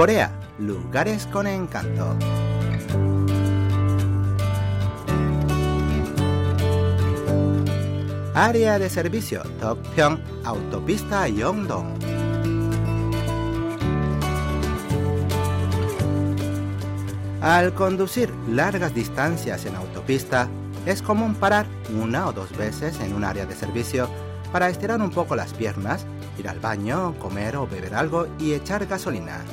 Corea, lugares con encanto. Área de servicio Tokpyeong, autopista Yongdong. Al conducir largas distancias en autopista, es común parar una o dos veces en un área de servicio para estirar un poco las piernas, ir al baño, comer o beber algo y echar gasolina.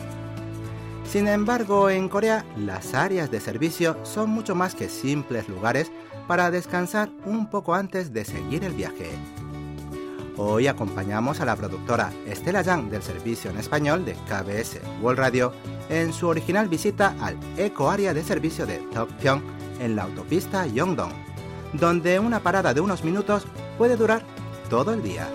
Sin embargo, en Corea las áreas de servicio son mucho más que simples lugares para descansar un poco antes de seguir el viaje. Hoy acompañamos a la productora Estela Yang del servicio en español de KBS World Radio en su original visita al eco área de servicio de Tokpyeong en la autopista Yongdong, donde una parada de unos minutos puede durar todo el día.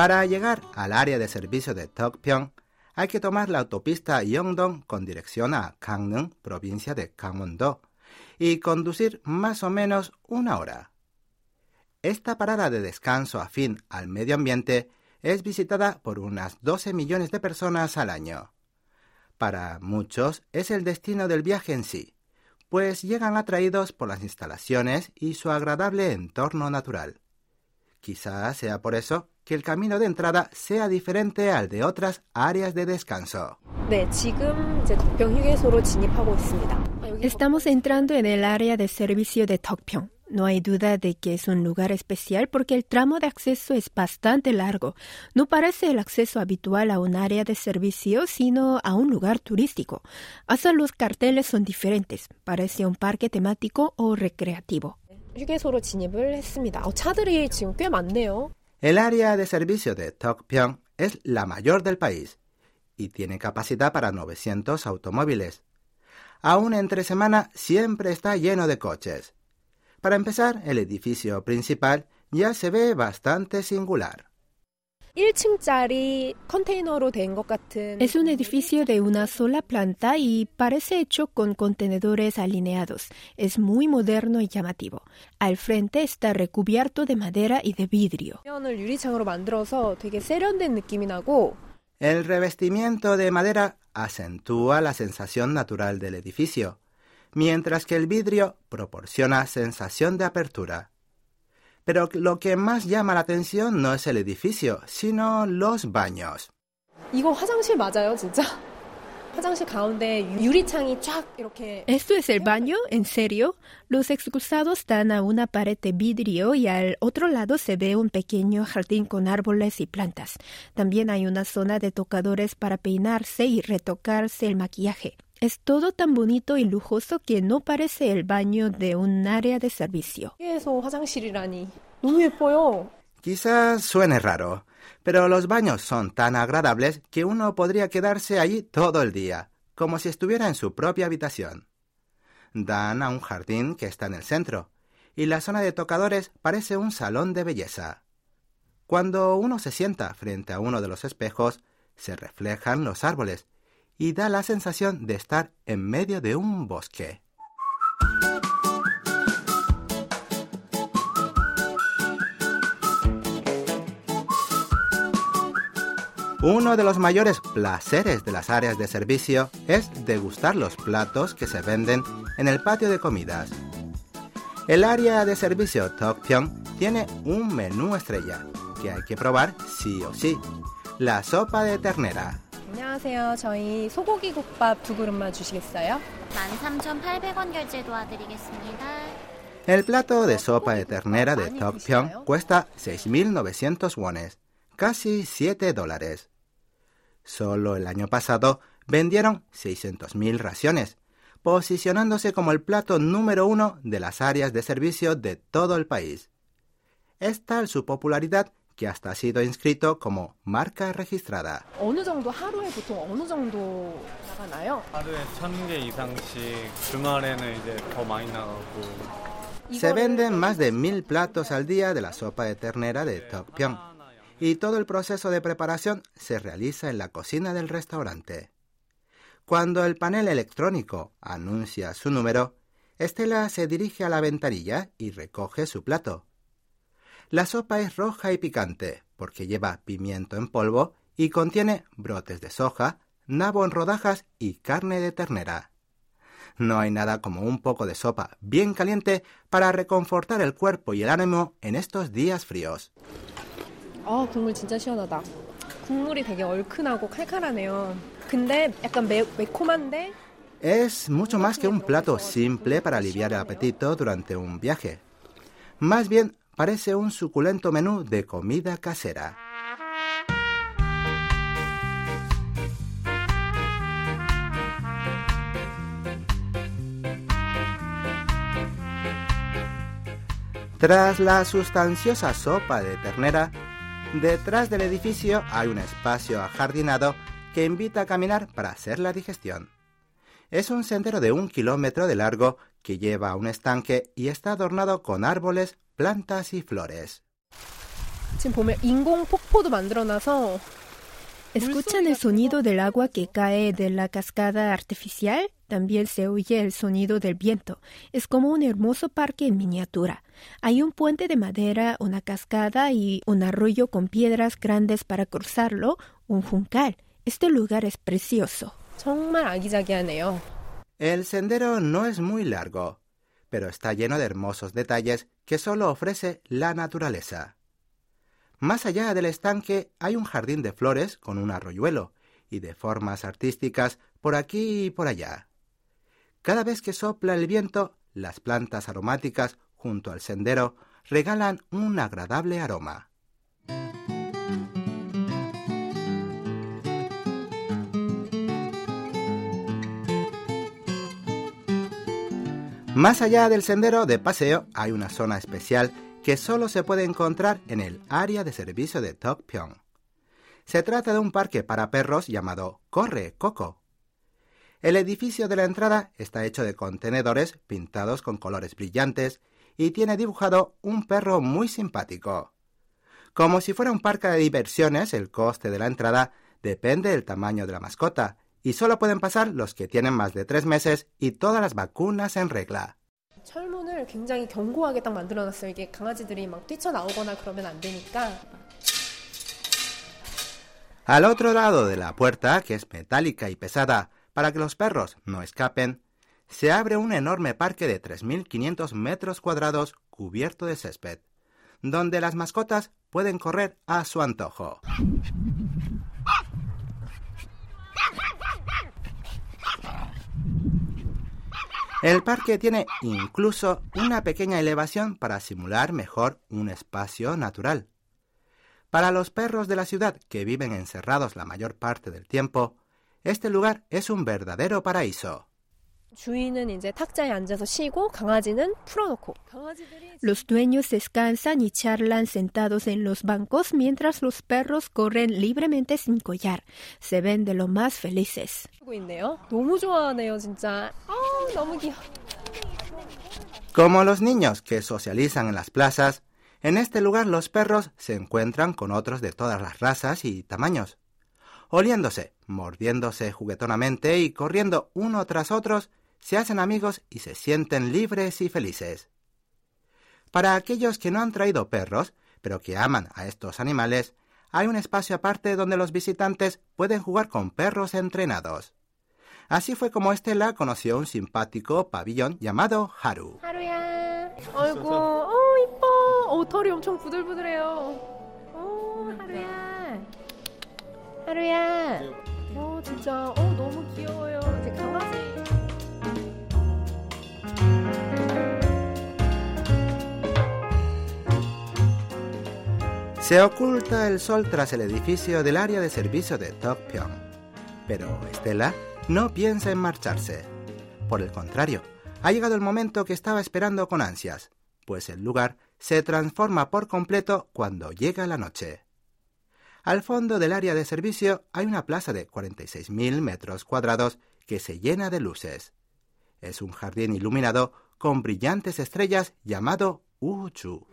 Para llegar al área de servicio de Tokpyeong, hay que tomar la autopista Yongdong con dirección a Gangneung, provincia de Gangwon-do, y conducir más o menos una hora. Esta parada de descanso afín al medio ambiente es visitada por unas 12 millones de personas al año. Para muchos es el destino del viaje en sí, pues llegan atraídos por las instalaciones y su agradable entorno natural. Quizás sea por eso que el camino de entrada sea diferente al de otras áreas de descanso. Estamos entrando en el área de servicio de Tokpyeong. No hay duda de que es un lugar especial porque el tramo de acceso es bastante largo. No parece el acceso habitual a un área de servicio, sino a un lugar turístico. Hasta los carteles son diferentes. Parece un parque temático o recreativo. El área de servicio de Tokpyeong es la mayor del país y tiene capacidad para 900 automóviles. Aún entre semana siempre está lleno de coches. Para empezar, el edificio principal ya se ve bastante singular. Es un edificio de una sola planta y parece hecho con contenedores alineados. Es muy moderno y llamativo. Al frente está recubierto de madera y de vidrio. El revestimiento de madera acentúa la sensación natural del edificio mientras que el vidrio proporciona sensación de apertura. Pero lo que más llama la atención no es el edificio, sino los baños. ¿Esto es el baño? ¿En serio? Los excusados dan a una pared de vidrio y al otro lado se ve un pequeño jardín con árboles y plantas. También hay una zona de tocadores para peinarse y retocarse el maquillaje. Es todo tan bonito y lujoso que no parece el baño de un área de servicio. Quizás suene raro, pero los baños son tan agradables que uno podría quedarse allí todo el día, como si estuviera en su propia habitación. Dan a un jardín que está en el centro, y la zona de tocadores parece un salón de belleza. Cuando uno se sienta frente a uno de los espejos, se reflejan los árboles y da la sensación de estar en medio de un bosque. Uno de los mayores placeres de las áreas de servicio es degustar los platos que se venden en el patio de comidas. El área de servicio Tokpyeong tiene un menú estrella que hay que probar sí o sí. La sopa de ternera, 안녕하세요. 저희 소고기 국밥 두 그릇만 주시겠어요? 13,800원 결제 도와드리겠습니다. El plato de sopa de ternera de Tokpyeong cuesta 6.900 wones, casi 7 dólares. Solo el año pasado vendieron 600.000 raciones, posicionándose como el plato número uno de las áreas de servicio de todo el país. Es tal su popularidad que hasta ha sido inscrito como marca registrada. Se venden más de mil platos al día de la sopa de ternera de Tokpyeong y todo el proceso de preparación se realiza en la cocina del restaurante. Cuando el panel electrónico anuncia su número, Estela se dirige a la ventanilla y recoge su plato. La sopa es roja y picante porque lleva pimiento en polvo y contiene brotes de soja, nabo en rodajas y carne de ternera. No hay nada como un poco de sopa bien caliente para reconfortar el cuerpo y el ánimo en estos días fríos. 아, 국물 진짜 시원하다. 국물이 되게 얼큰하고 칼칼하네요. 근데 약간 매, 매콤한데 Es mucho más que un plato simple para aliviar el apetito durante un viaje. Más bien parece un suculento menú de comida casera. Tras la sustanciosa sopa de ternera, detrás del edificio hay un espacio ajardinado que invita a caminar para hacer la digestión. Es un sendero de un kilómetro de largo que lleva a un estanque y está adornado con árboles, plantas y flores. ¿Escuchan el sonido del agua que cae de la cascada artificial? También se oye el sonido del viento. Es como un hermoso parque en miniatura. Hay un puente de madera, una cascada y un arroyo con piedras grandes para cruzarlo, un juncal. Este lugar es precioso. El sendero no es muy largo, pero está lleno de hermosos detalles que solo ofrece la naturaleza. Más allá del estanque hay un jardín de flores con un arroyuelo y de formas artísticas por aquí y por allá. Cada vez que sopla el viento, las plantas aromáticas junto al sendero regalan un agradable aroma. Más allá del sendero de paseo hay una zona especial que solo se puede encontrar en el área de servicio de Tokpyeong. Se trata de un parque para perros llamado Corre Coco. El edificio de la entrada está hecho de contenedores pintados con colores brillantes y tiene dibujado un perro muy simpático. Como si fuera un parque de diversiones, el coste de la entrada depende del tamaño de la mascota y solo pueden pasar los que tienen más de tres meses y todas las vacunas en regla. Al otro lado de la puerta, que es metálica y pesada para que los perros no escapen, se abre un enorme parque de 3.500 metros cuadrados cubierto de césped, donde las mascotas pueden correr a su antojo. El parque tiene incluso una pequeña elevación para simular mejor un espacio natural. Para los perros de la ciudad que viven encerrados la mayor parte del tiempo, este lugar es un verdadero paraíso. Los dueños descansan y charlan sentados en los bancos mientras los perros corren libremente sin collar. Se ven de lo más felices. Como los niños que socializan en las plazas, en este lugar los perros se encuentran con otros de todas las razas y tamaños, oliéndose, mordiéndose juguetonamente y corriendo uno tras otros se hacen amigos y se sienten libres y felices. Para aquellos que no han traído perros, pero que aman a estos animales, hay un espacio aparte donde los visitantes pueden jugar con perros entrenados. Así fue como Estela conoció un simpático pabellón llamado Haru. Se oculta el sol tras el edificio del área de servicio de Tokpyeong. Pero Estela no piensa en marcharse. Por el contrario, ha llegado el momento que estaba esperando con ansias, pues el lugar se transforma por completo cuando llega la noche. Al fondo del área de servicio hay una plaza de 46.000 metros cuadrados que se llena de luces. Es un jardín iluminado con brillantes estrellas llamado Uchu.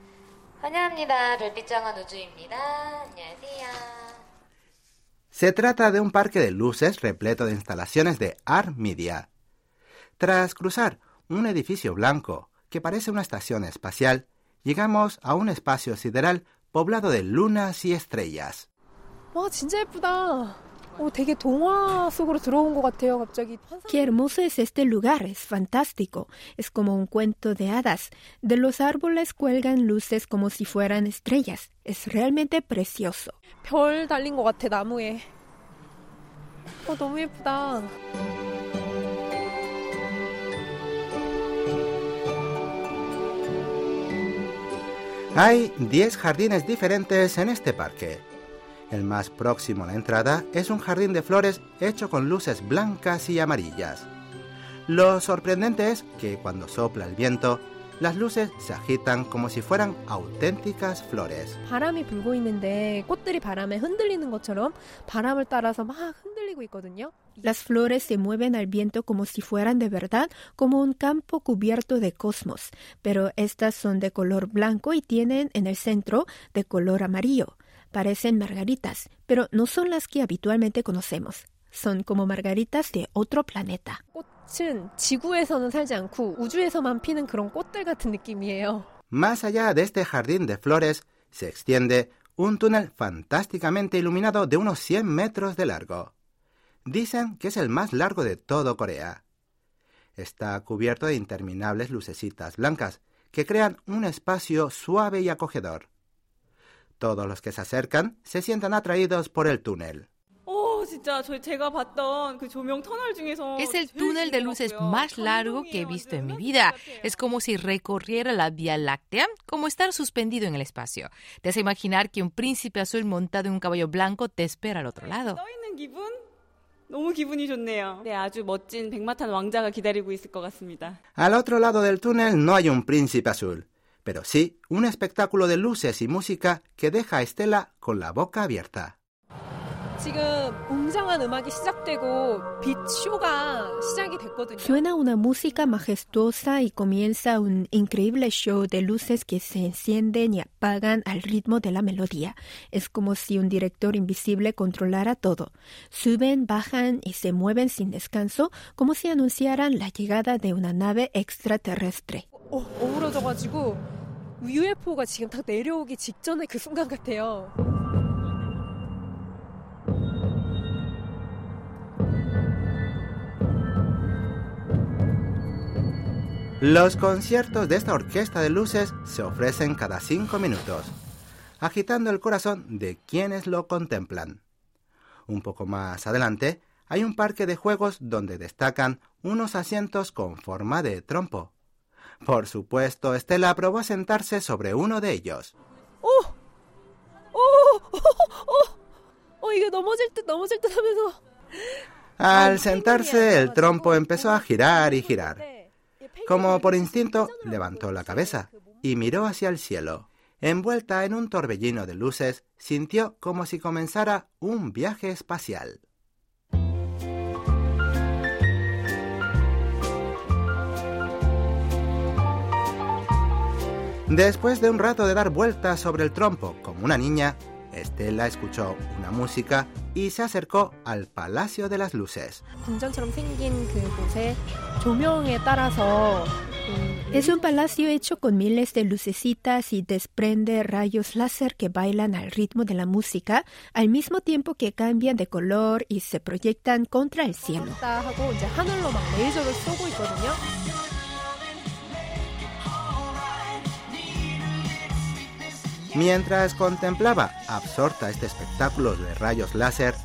Se trata de un parque de luces repleto de instalaciones de Art Media. Tras cruzar un edificio blanco que parece una estación espacial, llegamos a un espacio sideral poblado de lunas y estrellas. Qué hermoso es este lugar, es fantástico. Es como un cuento de hadas. De los árboles cuelgan luces como si fueran estrellas. Es realmente precioso. Hay 10 jardines diferentes en este parque. El más próximo a la entrada es un jardín de flores hecho con luces blancas y amarillas. Lo sorprendente es que cuando sopla el viento, las luces se agitan como si fueran auténticas flores. Las flores se mueven al viento como si fueran de verdad, como un campo cubierto de cosmos, pero estas son de color blanco y tienen en el centro de color amarillo. Parecen margaritas, pero no son las que habitualmente conocemos. Son como margaritas de otro planeta. Más allá de este jardín de flores se extiende un túnel fantásticamente iluminado de unos 100 metros de largo. Dicen que es el más largo de todo Corea. Está cubierto de interminables lucecitas blancas que crean un espacio suave y acogedor. Todos los que se acercan se sientan atraídos por el túnel. Es el túnel de luces más largo que he visto en mi vida. Es como si recorriera la Vía Láctea, como estar suspendido en el espacio. Te hace imaginar que un príncipe azul montado en un caballo blanco te espera al otro lado. Al otro lado del túnel no hay un príncipe azul, pero sí un espectáculo de luces y música que deja a Estela con la boca abierta. Suena una música majestuosa y comienza un increíble show de luces que se encienden y apagan al ritmo de la melodía. Es como si un director invisible controlara todo. Suben, bajan y se mueven sin descanso como si anunciaran la llegada de una nave extraterrestre. UFO가 지금 딱 내려오기 직전의 그 순간 같아요. Los conciertos de esta orquesta de luces se ofrecen cada cinco minutos, agitando el corazón de quienes lo contemplan. Un poco más adelante hay un parque de juegos donde destacan unos asientos con forma de trompo. Por supuesto, Estela aprobó sentarse sobre uno de ellos. ¡Oh! ¡Oh! ¡Oh! ¡Oh! Al sentarse, el trompo empezó a girar y girar. Como por instinto, levantó la cabeza y miró hacia el cielo. Envuelta en un torbellino de luces, sintió como si comenzara un viaje espacial. Después de un rato de dar vueltas sobre el trompo como una niña, Estela escuchó una música y se acercó al Palacio de las Luces. Es un palacio hecho con miles de lucecitas y desprende rayos láser que bailan al ritmo de la música, al mismo tiempo que cambian de color y se proyectan contra el cielo. Mientras contemplaba absorta este espectáculo de rayos láser,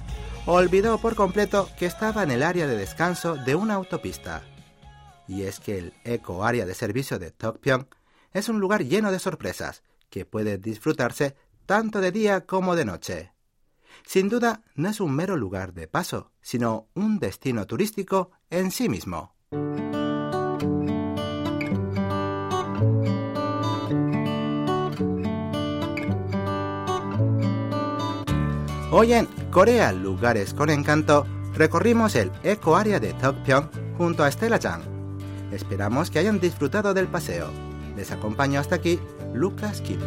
olvidó por completo que estaba en el área de descanso de una autopista. Y es que el eco área de servicio de Tokpyeong es un lugar lleno de sorpresas que puede disfrutarse tanto de día como de noche. Sin duda, no es un mero lugar de paso, sino un destino turístico en sí mismo. Hoy en Corea, lugares con encanto, recorrimos el eco área de Tokpyeong junto a Stella Chang. Esperamos que hayan disfrutado del paseo. Les acompaño hasta aquí Lucas Kim.